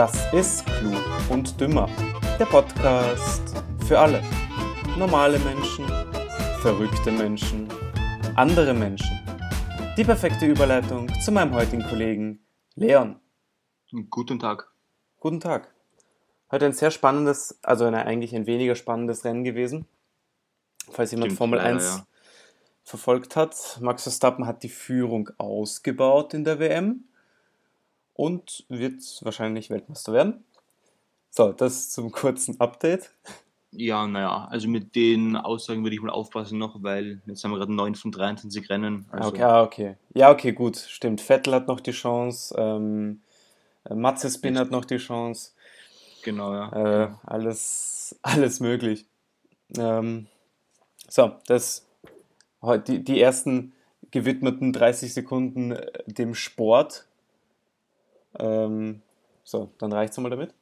Das ist Klug und Dümmer. Der Podcast für alle. Normale Menschen, verrückte Menschen, andere Menschen. Die perfekte Überleitung zu meinem heutigen Kollegen Leon. Guten Tag. Guten Tag. Heute ein sehr spannendes, also ein, eigentlich ein weniger spannendes Rennen gewesen. Falls jemand Stimmt, Formel ja, 1 ja. verfolgt hat. Max Verstappen hat die Führung ausgebaut in der WM und wird wahrscheinlich Weltmeister werden. So, das zum kurzen Update. Ja, naja, also mit den Aussagen würde ich mal aufpassen noch, weil jetzt haben wir gerade 9 von 23 Rennen. Ah, Also, Okay, ah, okay. Ja, okay, gut. Stimmt. Vettel hat noch die Chance. Ähm, äh, Matze Spin hat noch die Chance. Genau, ja. Äh, alles, alles möglich. Ähm, so, das die, die ersten gewidmeten 30 Sekunden äh, dem Sport. Ähm, so, dann reicht's mal damit.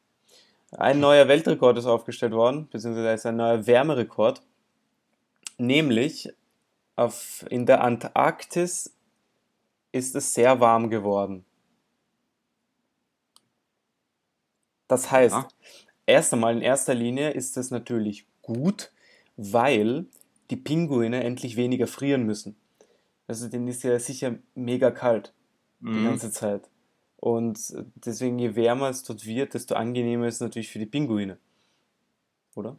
Ein neuer Weltrekord ist aufgestellt worden, beziehungsweise ist ein neuer Wärmerekord. Nämlich auf, in der Antarktis ist es sehr warm geworden. Das heißt, Ja. erst einmal in erster Linie ist es natürlich gut, weil die Pinguine endlich weniger frieren müssen. Also denen ist ja sicher mega kalt die Mhm. ganze Zeit. Und deswegen, je wärmer es dort wird, desto angenehmer ist es natürlich für die Pinguine. Oder?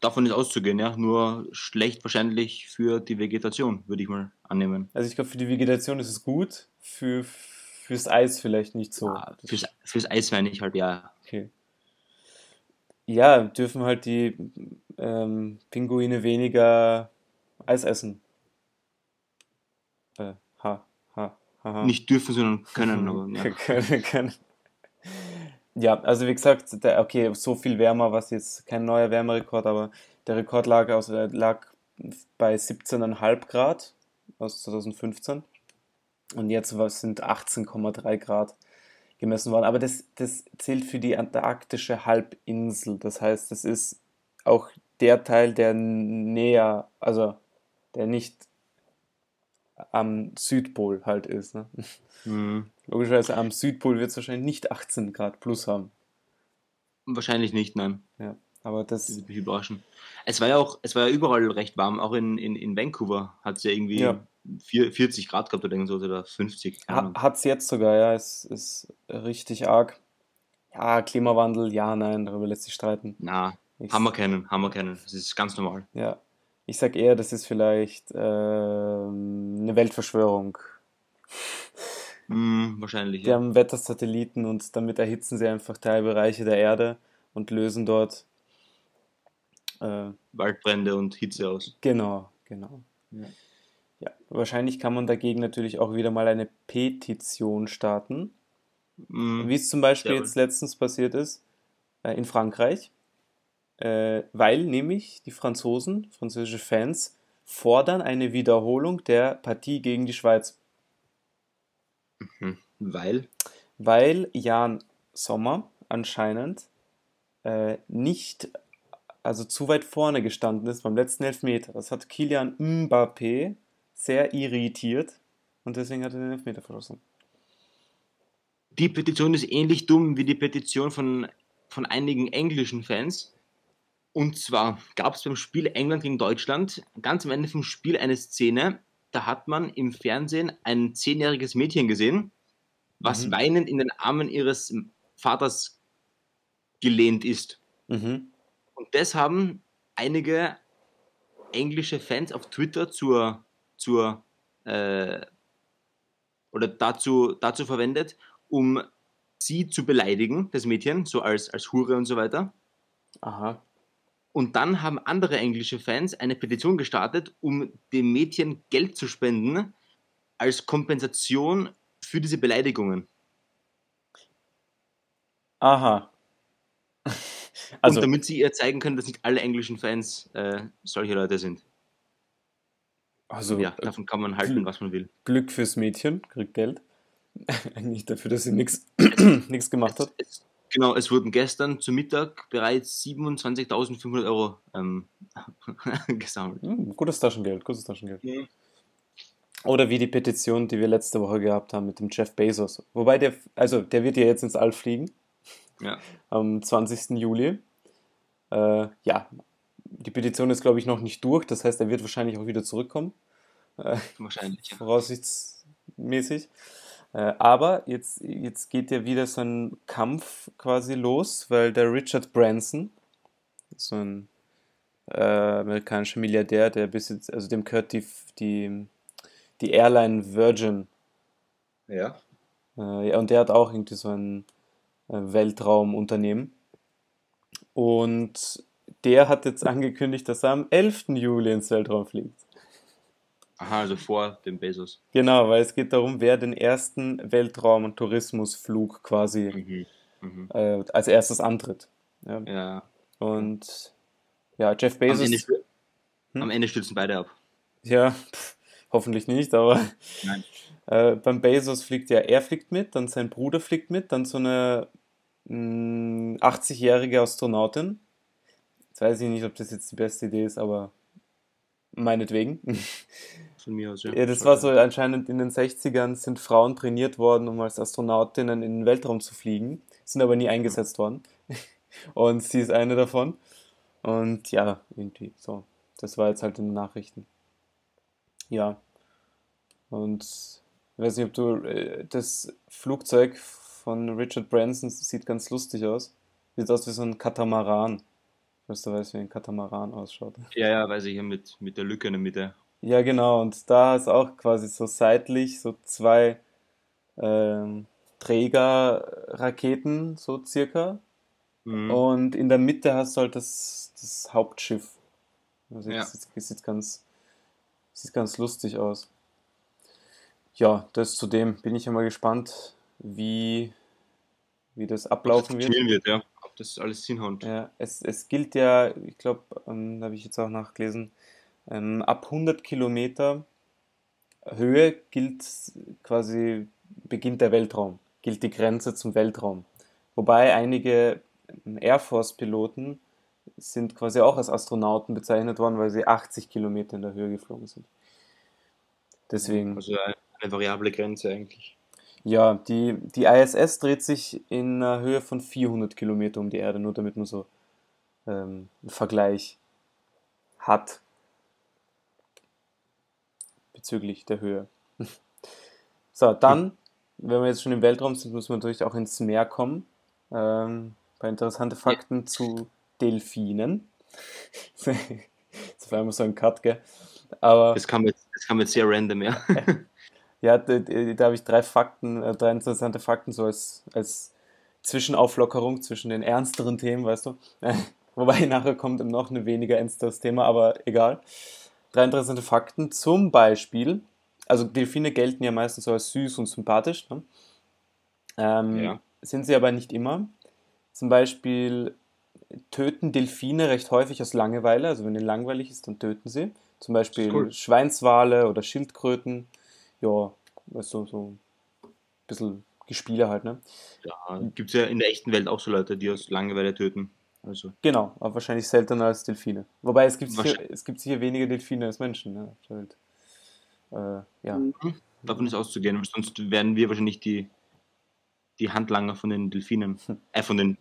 Davon ist auszugehen, ja. Nur schlecht wahrscheinlich für die Vegetation, würde ich mal annehmen. Also ich glaube, für die Vegetation ist es gut, für, fürs Eis vielleicht nicht so. Ah, Fürs, fürs Eis meine ich halt, ja. Okay. Ja, dürfen halt die ähm, Pinguine weniger Eis essen. Äh, ha, ha, ha, ha. Nicht dürfen, sondern können. Aber, ja. Können, können. Ja, also wie gesagt, der, okay, so viel wärmer, was jetzt kein neuer Wärmerekord, aber der Rekord lag, aus, äh, lag bei 17,5 Grad aus 2015 und jetzt sind 18,3 Grad gemessen worden. Aber das, das zählt für die antarktische Halbinsel. Das heißt, das ist auch der Teil, der näher, also der nicht am Südpol halt ist. Ne? Mhm. Logischerweise am Südpol wird es wahrscheinlich nicht 18 Grad plus haben. Wahrscheinlich nicht, nein. Ja, aber Das das, würde mich überraschen. Es war ja auch, es war ja überall recht warm, auch in, in, in Vancouver hat es ja irgendwie Ja. vier- 40 Grad gehabt oder irgend so oder 50. keine ha, hat es jetzt sogar, ja, es ist richtig arg. Ja, Klimawandel, ja, nein, darüber lässt sich streiten. Na, Ich, haben wir keinen, haben wir keinen. Das ist ganz normal. ja, ich sag eher, das ist vielleicht ähm, eine Weltverschwörung. Hm, wahrscheinlich, Die ja. haben Wettersatelliten und damit erhitzen sie einfach Teilbereiche der Erde und lösen dort. Äh, Waldbrände und Hitze aus. genau, genau. Ja. Ja, wahrscheinlich kann man dagegen natürlich auch wieder mal eine Petition starten. Hm, Wie es zum Beispiel Jawohl. jetzt letztens passiert ist äh, in Frankreich, äh, weil nämlich die Franzosen, französische Fans, fordern eine Wiederholung der Partie gegen die Schweiz, hm, weil, weil Jan Sommer anscheinend äh, nicht, also zu weit vorne gestanden ist beim letzten Elfmeter. Das hat Kilian Mbappé sehr irritiert und deswegen hat er den Elfmeter verschossen. die Petition ist ähnlich dumm wie die Petition von, von einigen englischen Fans. Und zwar gab es beim Spiel England gegen Deutschland ganz am Ende vom Spiel eine Szene, da hat man im Fernsehen ein zehnjähriges Mädchen gesehen, was Mhm. weinend in den Armen ihres Vaters gelehnt ist. Mhm. Und das haben einige englische Fans auf Twitter zur, zur äh, oder dazu, dazu verwendet, um sie zu beleidigen, das Mädchen, so als, als Hure und so weiter. Aha. Und dann haben andere englische Fans eine Petition gestartet, um dem Mädchen Geld zu spenden als Kompensation für diese Beleidigungen. Aha. und Also, damit sie ihr zeigen können, dass nicht alle englischen Fans äh, solche Leute sind. also ja, davon kann man halten, was man will. Glück fürs Mädchen, kriegt Geld. Eigentlich dafür, dass sie nichts nichts gemacht hat. Es, es, genau, es wurden gestern zu Mittag bereits 27.500 Euro ähm, gesammelt. Hm, gutes Taschengeld, gutes Taschengeld. Oder wie die Petition, die wir letzte Woche gehabt haben mit dem Jeff Bezos. Wobei der, also der wird ja jetzt ins All fliegen. Ja. Am 20. Juli. Äh, ja, die Petition ist, glaube ich, noch nicht durch. Das heißt, er wird wahrscheinlich auch wieder zurückkommen. Äh, Wahrscheinlich, ja. voraussichtsmäßig. Äh, aber jetzt, jetzt geht ja wieder so ein Kampf quasi los, weil der Richard Branson, so ein äh, amerikanischer Milliardär, der besitzt, also dem gehört die, die, die Airline Virgin. Ja. Äh, ja, und der hat auch irgendwie so ein äh, Weltraumunternehmen. Und der hat jetzt angekündigt, dass er am 11. Juli ins Weltraum fliegt. Aha, also vor dem Bezos. Genau, weil es geht darum, wer den ersten Weltraum- und Tourismusflug quasi Mhm. Mhm. äh, als erstes antritt. Ja. Ja. Und ja, Jeff Am Bezos, Ende, stür- Hm? am Ende stürzen beide ab. ja, pff, hoffentlich nicht, aber Nein. äh, beim Bezos fliegt ja, er fliegt mit, dann sein Bruder fliegt mit, dann so eine mh, 80-jährige Astronautin. Jetzt weiß ich nicht, ob das jetzt die beste Idee ist, aber meinetwegen. Von mir aus, ja. Ja, das war so anscheinend in den 60ern sind Frauen trainiert worden, um als Astronautinnen in den Weltraum zu fliegen, sind aber nie eingesetzt worden. Und sie ist eine davon. Und ja, irgendwie so. Das war jetzt halt in den Nachrichten. Ja. Und ich weiß nicht, ob du äh, das Flugzeug von Richard Branson sieht ganz lustig aus. Sieht aus wie so ein Katamaran. Falls du weißt, wie ein Katamaran ausschaut. Ja, ja, weiß ich mit, mit der Lücke in der Mitte. Ja, genau. Und da ist auch quasi so seitlich so zwei ähm, Trägerraketen, so circa. Mhm. Und in der Mitte hast du halt das, das Hauptschiff. Also Ja. das, sieht- sieht ganz, sieht ganz lustig aus. Ja, das zudem bin ich ja mal gespannt, wie, wie das Ob das ablaufen wird. wird, ja. Ob das alles hinhaut. Ja, es, es gilt ja, ich glaube, ähm, da habe ich jetzt auch nachgelesen, ähm, ab 100 Kilometer Höhe gilt quasi, beginnt der Weltraum, gilt die Grenze zum Weltraum. Wobei einige ähm, Air Force-Piloten sind quasi auch als Astronauten bezeichnet worden, weil sie 80 Kilometer in der Höhe geflogen sind. Deswegen. Also eine, eine variable Grenze eigentlich. Ja, die, die ISS dreht sich in einer Höhe von 400 Kilometer um die Erde, nur damit man so ähm, einen Vergleich hat bezüglich der Höhe. So, dann, wenn wir jetzt schon im Weltraum sind, müssen wir natürlich auch ins Meer kommen. Ähm, ein paar interessante Fakten zu Delfinen. Das war immer so ein Cut, gell? Aber Das kam jetzt, das kam jetzt sehr random, ja. ja, da, da habe ich drei Fakten, äh, drei interessante Fakten so als, als Zwischenauflockerung zwischen den ernsteren Themen, weißt du? Wobei nachher kommt noch ein weniger ernsteres Thema, aber egal. Drei interessante Fakten. Zum Beispiel, also Delfine gelten ja meistens so als süß und sympathisch. Ne? Ähm, Ja. Sind sie aber nicht immer. Zum Beispiel töten Delfine recht häufig aus Langeweile. Also wenn ihnen langweilig ist, dann töten sie. Zum Beispiel cool. Schweinswale oder Schildkröten. Ja, weißt du, so ein bisschen Gespiele halt, ne? Ja, gibt es ja in der echten Welt auch so Leute, die aus Langeweile töten. Also, Genau, aber wahrscheinlich seltener als Delfine. Wobei es gibt sicher, es gibt sicher weniger Delfine als Menschen. Ne? Äh, ja. davon ist auszugehen, weil sonst wären wir wahrscheinlich die, die Handlanger von den Delfinen. Äh, von den,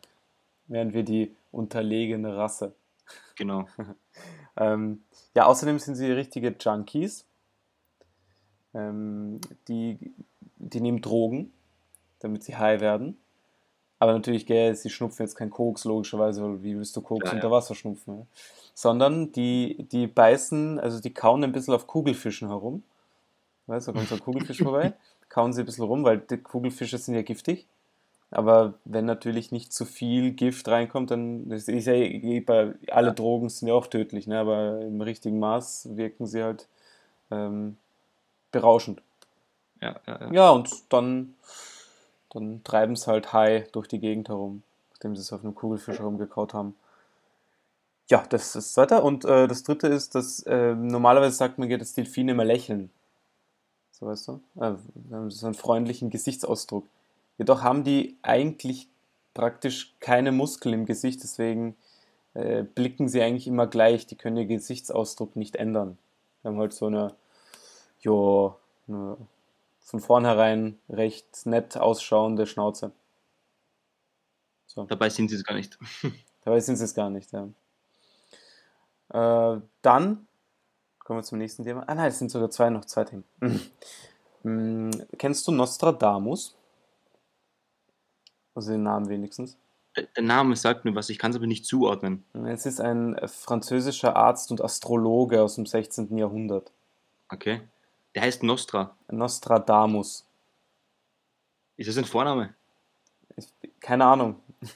Wären wir die unterlegene Rasse. genau. Ähm, ja, außerdem sind sie richtige Junkies. Ähm, die, die nehmen Drogen, damit sie high werden. Aber natürlich, gell, sie schnupfen jetzt kein Koks, logischerweise, weil wie willst du Koks Ja, ja. unter Wasser schnupfen? Ja? Sondern die, die beißen, also die kauen ein bisschen auf Kugelfischen herum. Weißt du, da kommt so ein Kugelfisch vorbei, kauen sie ein bisschen rum, weil die Kugelfische sind ja giftig. Aber wenn natürlich nicht zu viel Gift reinkommt, dann das ist ja eh bei alle Drogen sind ja auch tödlich, ne? Aber im richtigen Maß wirken sie halt ähm, berauschend. Ja, ja, ja. Ja, und dann, dann treiben sie halt high durch die Gegend herum, nachdem sie es auf einem Kugelfisch herumgekaut haben. Ja, das ist das zweite. Und äh, das dritte ist, dass äh, normalerweise sagt man dass Delfine immer lächeln. So weißt du? Äh, so einen freundlichen Gesichtsausdruck. Jedoch haben die eigentlich praktisch keine Muskeln im Gesicht, deswegen äh, blicken sie eigentlich immer gleich. Die können ihren Gesichtsausdruck nicht ändern. Wir haben halt so eine, jo, Nur von vornherein recht nett ausschauende Schnauze. So. Dabei sind sie es gar nicht. Dabei sind sie es gar nicht, ja. Äh, dann kommen wir zum nächsten Thema. Ah nein, es sind sogar zwei, noch zwei Themen. hm, kennst du Nostradamus? Also den Namen wenigstens. Der Name sagt mir was, ich kann es aber nicht zuordnen. Es ist ein französischer Arzt und Astrologe aus dem 16. Jahrhundert. Okay. Der heißt Nostra. Nostradamus. Ist das ein Vorname? Ich, keine Ahnung.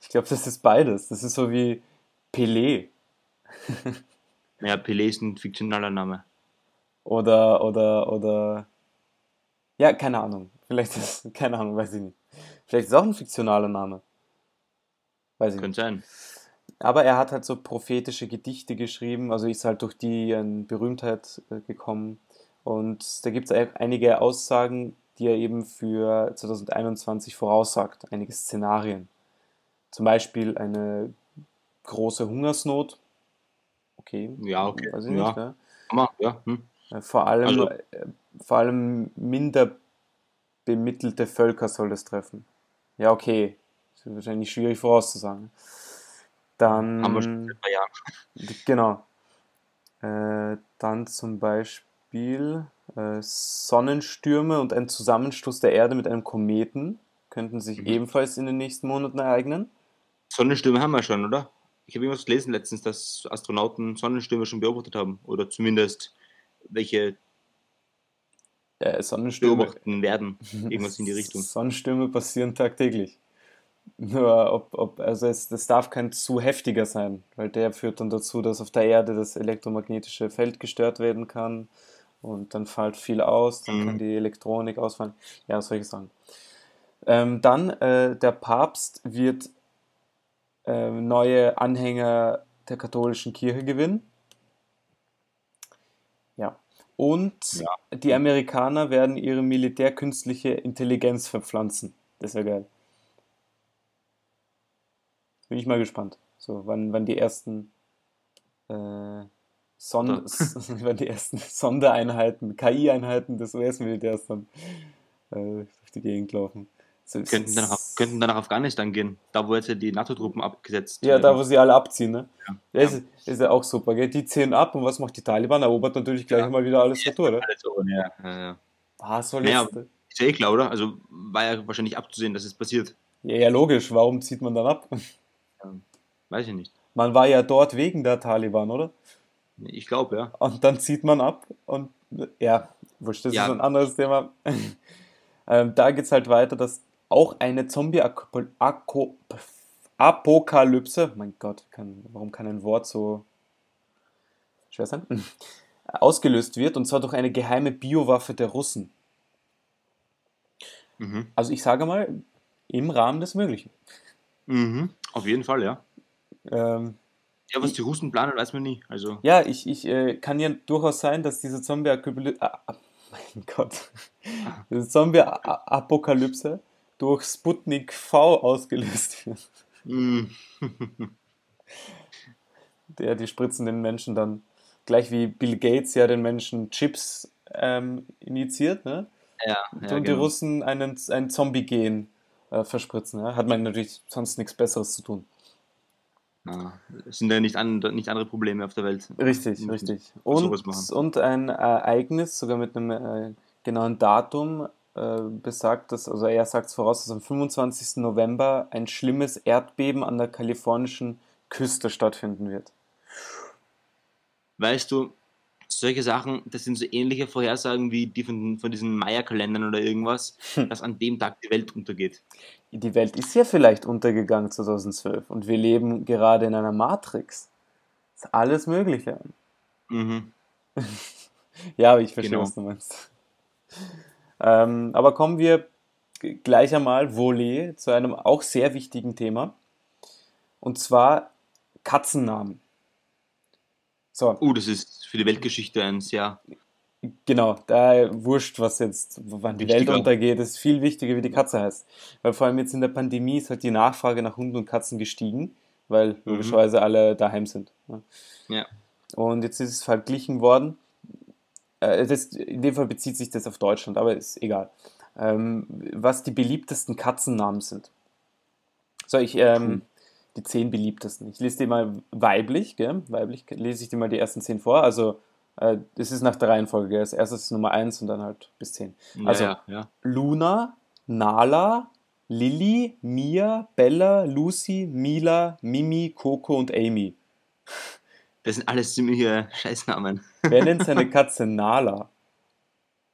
Ich glaube, das ist beides. Das ist so wie Pelé. Naja, Pelé ist ein fiktionaler Name. Oder, oder, oder. Ja, keine Ahnung. Vielleicht ist, keine Ahnung, weiß ich nicht. Vielleicht ist es auch ein fiktionaler Name. Weiß ich Könnte nicht. sein. Aber er hat halt so prophetische Gedichte geschrieben, also ist halt durch die in Berühmtheit äh, gekommen. Und da gibt es einige Aussagen, die er eben für 2021 voraussagt, einige Szenarien. Zum Beispiel eine große Hungersnot. Okay. Ja, okay. Weiß ich ja. nicht, ne? ja. Hm. Äh, vor allem, also. Äh, vor allem minder bemittelte Völker soll das treffen. Ja, okay. Das ist wahrscheinlich schwierig vorauszusagen. Dann. Haben wir schon Jahren. Genau. Äh, dann zum Beispiel äh, Sonnenstürme und ein Zusammenstoß der Erde mit einem Kometen könnten sich mhm. ebenfalls in den nächsten Monaten ereignen. Sonnenstürme haben wir schon, oder? Ich habe irgendwas gelesen letztens, dass Astronauten Sonnenstürme schon beobachtet haben. Oder zumindest welche ja, Sonnenstürme beobachten werden. Irgendwas in die Richtung. Sonnenstürme passieren tagtäglich. Nur ob, ob also es, das darf kein zu heftiger sein, weil der führt dann dazu, dass auf der Erde das elektromagnetische Feld gestört werden kann und dann fällt viel aus, dann mhm. kann die Elektronik ausfallen. Ja, solche Sachen. Ähm, dann, äh, der Papst wird äh, neue Anhänger der katholischen Kirche gewinnen. Ja. Und ja. die Amerikaner werden ihre militärkünstliche Intelligenz verpflanzen. Das wäre geil. Bin ich mal gespannt. So, wann, wann die ersten äh, Son wann die ersten Sondereinheiten, KI-Einheiten des US-Militärs dann äh, durch die Gegend laufen. So, könnten, dann nach, könnten dann nach Afghanistan gehen, da wo jetzt die NATO-Truppen abgesetzt Ja, da wo sie alle abziehen, ne? Ja, ja, Ist, ist, ja auch super, gell? Die ziehen ab und was macht die Taliban? Erobert natürlich gleich ja. mal wieder alles retour, ne? Alles so, ja. ja, ja. Ah, soll naja, ist ja eh klar, oder? Also war ja wahrscheinlich abzusehen, dass es passiert. Ja, ja, logisch. Warum zieht man dann ab? weiß ich nicht. Man war ja dort wegen der Taliban, oder? Ich glaube, ja. Und dann zieht man ab und ja, wurscht, das ist ein anderes Thema. ähm, da geht es halt weiter, dass auch eine Zombie-Apokalypse, mein Gott, kann, warum kann ein Wort so schwer sein, ausgelöst wird, und zwar durch eine geheime Biowaffe der Russen. Mhm. Also ich sage mal, im Rahmen des Möglichen. Mhm. Auf jeden Fall, ja. Ähm, ja, was die Russen planen, weiß man nie. Also. Ja, ich, ich äh, kann ja durchaus sein, dass diese Zombie-Apokalypse, ah, mein Gott, diese Zombie-Apokalypse durch Sputnik V ausgelöst wird. Mm. Der, die spritzen den Menschen dann, gleich wie Bill Gates ja den Menschen Chips ähm, initiiert, ne? Ja, ja Und genau. die Russen einen, ein Zombie-Gen äh, verspritzen. Ja? Hat man natürlich sonst nichts Besseres zu tun. Es sind ja nicht, an, nicht andere Probleme auf der Welt. Richtig, richtig. Und, und ein Ereignis, sogar mit einem äh, genauen Datum, äh, besagt, dass, also er sagt es voraus, dass am 25. November ein schlimmes Erdbeben an der kalifornischen Küste stattfinden wird. Weißt du, solche Sachen, das sind so ähnliche Vorhersagen wie die von, von diesen Maya-Kalendern oder irgendwas, hm. dass an dem Tag die Welt untergeht. Die Welt ist ja vielleicht untergegangen 2012 und wir leben gerade in einer Matrix. Das ist alles Mögliche. Mhm. ja, aber ich verstehe, genau. was du meinst. Ähm, aber kommen wir gleich einmal, Volley, zu einem auch sehr wichtigen Thema. Und zwar Katzennamen. So. Uh, das ist für die Weltgeschichte ein sehr. Genau, da wurscht, was jetzt, wann die Welt untergeht, ist viel wichtiger, wie die Katze heißt. Weil vor allem jetzt in der Pandemie ist halt die Nachfrage nach Hunden und Katzen gestiegen, weil mhm. logischerweise alle daheim sind. Ja. Und jetzt ist es verglichen worden Äh, das, in dem Fall bezieht sich das auf Deutschland, aber ist egal. Ähm, was die beliebtesten Katzennamen sind. So, ich, ähm, die zehn beliebtesten. Ich lese dir mal weiblich, gell? Weiblich lese ich dir mal die ersten zehn vor. Also, äh, das ist nach der Reihenfolge, gell? Das erste ist Nummer eins und dann halt bis zehn. Also, ja, ja. Luna, Nala, Lilly, Mia, Bella, Lucy, Mila, Mimi, Coco und Amy. Das sind alles ziemliche Scheißnamen. Wer nennt seine Katze Nala?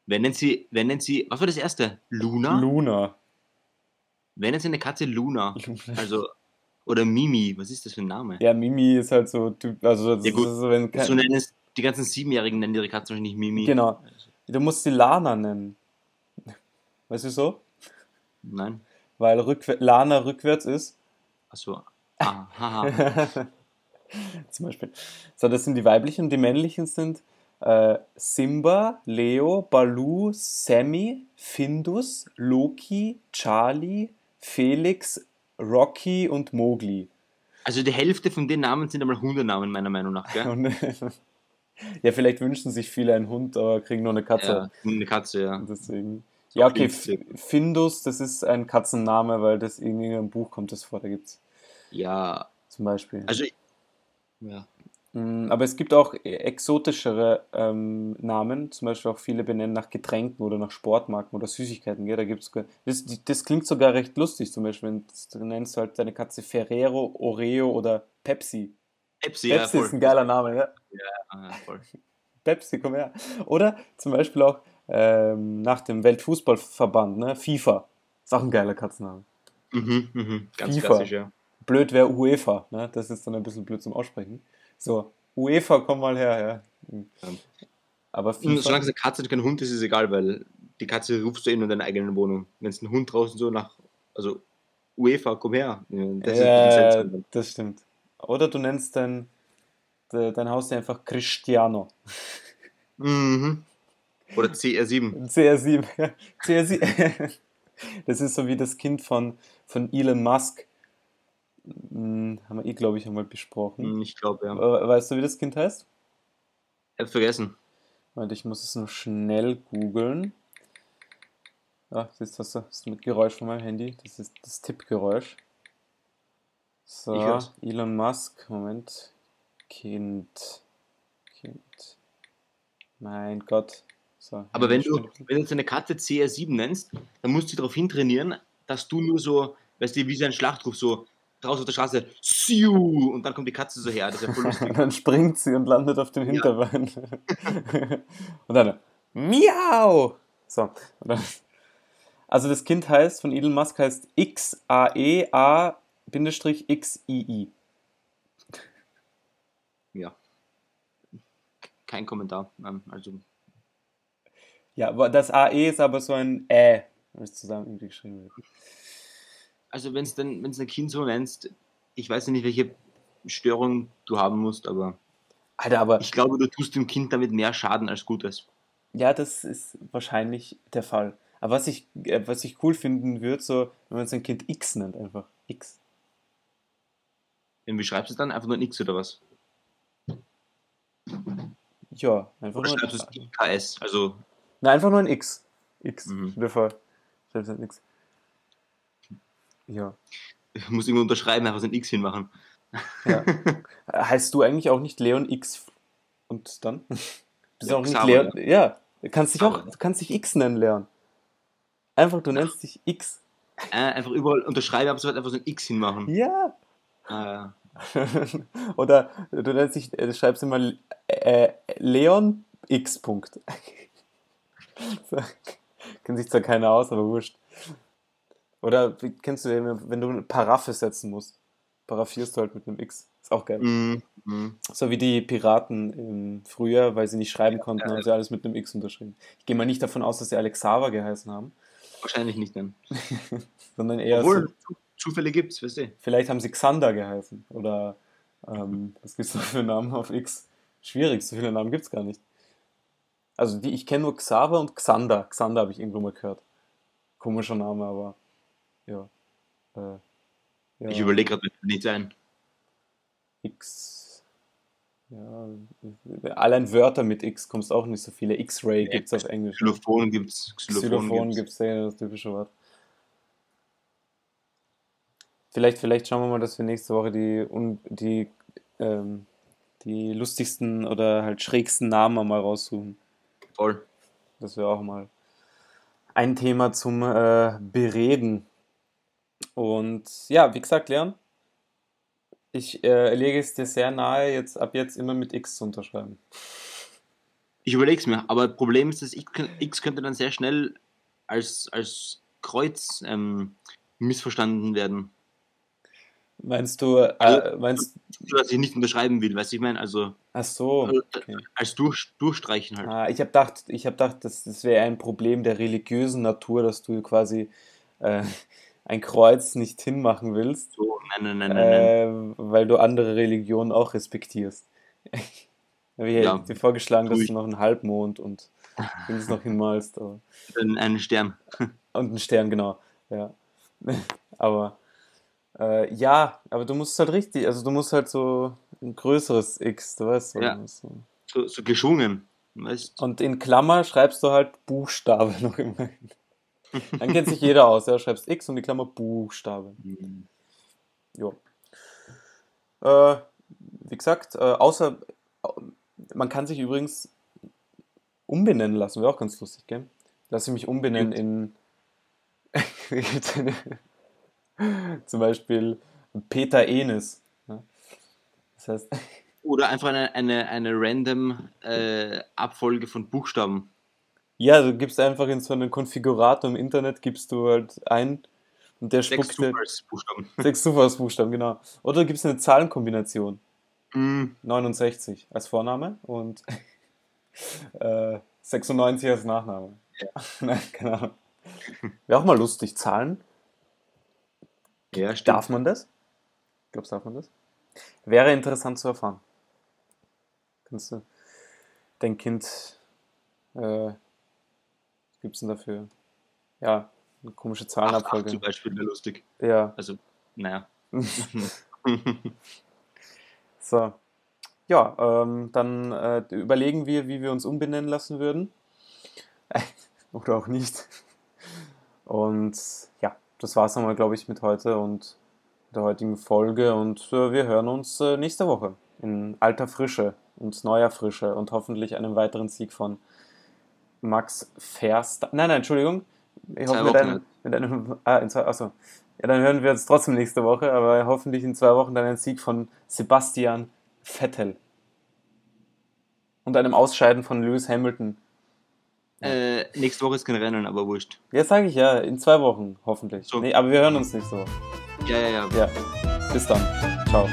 Wer nennt sie, wer nennt sie, was war das erste? Luna? Luna. wer nennt seine Katze Luna? Also, oder Mimi, was ist das für ein Name? Ja, Mimi ist halt so, typ- also das Ja, gut. ist so, wenn kein, So nennen es, die ganzen Siebenjährigen nennen ihre Katze wahrscheinlich Mimi. Genau. Du musst sie Lana nennen. Weißt du so? Nein. Weil rückwär Lana rückwärts ist. Achso. Ah, haha. Zum Beispiel. So, das sind die weiblichen und die männlichen sind äh, Simba, Leo, Baloo, Sammy, Findus, Loki, Charlie, Felix, Rocky und Mowgli. Also die Hälfte von den Namen sind einmal Hundenamen, meiner Meinung nach, gell? Ja, vielleicht wünschen sich viele einen Hund, aber kriegen nur eine Katze. Ja, eine Katze, ja. Deswegen. Ja, okay, Findus, das ist ein Katzenname, weil das in irgendeinem Buch kommt das vor, da gibt's Ja, zum Beispiel. also, ja. Mm, Aber es gibt auch exotischere ähm, Namen, zum Beispiel auch viele benennen nach Getränken oder nach Sportmarken oder Süßigkeiten. Gell? Da gibt's, das, das klingt sogar recht lustig, zum Beispiel, wenn du nennst halt deine Katze Ferrero, Oreo oder Pepsi. Pepsi, ja, Pepsi voll. ist ein geiler Name, ja? Ja, voll. Pepsi, komm her. Oder zum Beispiel auch ähm, nach dem Weltfußballverband, ne? FIFA. Ist auch ein geiler Katzenname. Mhm, mhm. Ganz FIFA. klassisch, ja. Blöd wäre UEFA, ne? Das ist dann ein bisschen blöd zum Aussprechen. So, UEFA, komm mal her, ja. Aber FIFA. solange es eine Katze und kein Hund ist, ist es egal, weil die Katze rufst du eh in deiner eigenen Wohnung. Wenn es ein Hund draußen so nach, also UEFA, komm her. Das ja, seltsam. das stimmt. Oder du nennst dein, de, dein Haustier einfach Cristiano. Mhm. Oder CR7. CR7. ja. CR7. Das ist so wie das Kind von, von Elon Musk. Hm, haben wir eh, glaube ich, einmal besprochen. Hm, Ich glaube, ja. Äh, Weißt du, wie das Kind heißt? Ich hab's vergessen. Warte, ich muss es nur schnell googeln. Du, da- das ist mit Geräusch von meinem Handy. Das ist das Tippgeräusch. So. Elon Musk, Moment. Kind. Kind. Mein Gott. So, Aber wenn du, wenn du jetzt eine Katze CR7 nennst, dann musst du darauf hintrainieren, dass du nur so, weißt du, wie so ein Schlachtruf, so draußen auf der Straße, Siu, und dann kommt die Katze so her. Das ist ja voll lustig. dann springt sie und landet auf dem Hinterbein. und dann Miau! So. Und dann, also das Kind heißt, von Elon Musk heißt XAEA-XII. ja. Kein Kommentar. Also, Ja, aber das AE ist aber so ein Ä, wenn es zusammen irgendwie geschrieben wird. Also wenn es dann, wenn es ein Kind so nennst, ich weiß ja nicht, welche Störung du haben musst, aber Alter, aber ich glaube, du tust dem Kind damit mehr Schaden als Gutes. ja, das ist wahrscheinlich der Fall. Aber was ich, äh, was ich cool finden würde, so, wenn man sein Kind X nennt, einfach. X. Und wie schreibst du es dann? Einfach nur ein X oder was? Ja, einfach Oder nur schreibst du es IKS? Also, Nein, einfach nur ein X. X. Mhm. Dir vor. Schreibst halt nix. Ja. ich muss irgendwo unterschreiben, einfach so ein X hinmachen. ja. heißt du eigentlich auch nicht Leon X und dann? Bist du Ja, auch nicht Leon? Ja. Du kannst dich auch, du kannst dich X nennen, Leon. Einfach, du nennst dich X. Äh, einfach überall unterschreiben, aber so halt einfach so ein X hinmachen. Ja. Ah, Oder du nennst dich, äh, du schreibst immer äh, Leon X. Punkt. Kennt sich zwar keiner aus, aber wurscht. Oder wie- kennst du, wenn wenn du eine Paraffe setzen musst? Paraffierst du halt mit einem X. Ist auch geil. mm, mm. So wie die Piraten im Frühjahr, weil sie nicht schreiben konnten, haben sie alles mit einem X unterschrieben. Ich gehe mal nicht davon aus, dass sie Alexava geheißen haben, Wahrscheinlich nicht, nein. sondern eher so, Obwohl, Zu- Zufälle gibt's, weißt du. vielleicht haben sie Xander geheißen. Oder ähm, was gibt es noch für Namen auf X? Schwierig, so viele Namen gibt es gar nicht. Also die, ich kenne nur Xaver und Xander. Xander habe ich irgendwo mal gehört. Komischer Name, aber ja. Äh, ja. Ich überlege gerade, wird nicht sein. X. Ja, allein Wörter mit X kommst auch nicht so viele. X-Ray gibt es auf Englisch. Xylophon gibt es. Xylophon gibt es ja das typische Wort. Vielleicht, vielleicht schauen wir mal, dass wir nächste Woche die, die, ähm, die lustigsten oder halt schrägsten Namen mal raussuchen. Voll. Das wäre auch mal ein Thema zum äh, Bereden. Und ja, wie gesagt, Leon, ich äh, lege es dir sehr nahe, jetzt ab jetzt immer mit X zu unterschreiben. Ich überlege es mir, aber Problem ist, dass X, X könnte dann sehr schnell als, als Kreuz ähm, missverstanden werden. Meinst du, äh, also, meinst dass ich nicht unterschreiben will, weißt du, ich meine, also. Ach so. Äh, okay. Als durch, Durchstreichen halt. Ah, ich habe gedacht, ich habe gedacht, das, das wäre ein Problem der religiösen Natur, dass du quasi äh, ein Kreuz nicht hinmachen willst. So, nein, nein, nein, äh, nein. Weil du andere Religionen auch respektierst. ich ja, dir vorgeschlagen, dass du noch einen Halbmond und Dings noch hinmalst. Aber. Einen Stern. Und einen Stern, genau. Ja. Aber äh, ja, aber du musst halt richtig, also du musst halt so ein größeres X, du weißt. Ja. So. So, so geschwungen. Weißt. Und in Klammer schreibst du halt Buchstabe noch immer hin. Dann kennt sich jeder aus. Ja, schreibst X und die Klammer Buchstabe. Mhm. Jo. Äh, wie gesagt, äh, außer man kann sich übrigens umbenennen lassen, wäre auch ganz lustig, gell? Lass ich mich umbenennen in Zum Beispiel Peter Enes. Das heißt. Oder einfach eine, eine, eine random äh, Abfolge von Buchstaben. Ja, du gibst einfach in so einen Konfigurator im Internet, gibst du halt ein und der spuckt sechs Zufallsbuchstaben. Sechs Zufallsbuchstaben, genau. Oder du gibst eine Zahlenkombination. Mm. 69 als Vorname und äh, 96 als Nachname. Ja. Nein, keine Ahnung. Wäre auch mal lustig, Zahlen ja, stimmt. Darf man das? Glaubst du, darf man das? Wäre interessant zu erfahren. Kannst du dein Kind, äh, gibt es denn dafür? Ja, eine komische Zahlenabfolge. zum Beispiel wäre lustig. Ja. Also, naja. so. Ja, ähm, dann äh, überlegen wir, wie wir uns umbenennen lassen würden. Oder auch nicht. Und ja, das war es einmal, glaube ich, mit heute und der heutigen Folge. Und äh, wir hören uns äh, nächste Woche in alter Frische und neuer Frische und hoffentlich einem weiteren Sieg von Max Verstappen. Nein, nein, Entschuldigung. Ich hoffe, mit einem, mit einem, ah, in zwei, achso. Ja, dann hören wir uns trotzdem nächste Woche, aber hoffentlich in zwei Wochen dann ein Sieg von Sebastian Vettel. Und einem Ausscheiden von Lewis Hamilton äh, nächste Woche ist kein Rennen, aber wurscht. Ja, sage ich ja, in zwei Wochen, hoffentlich. So. Nee, aber wir hören uns nächste Woche. Ja, ja, ja. Ja. Bis dann. Ciao.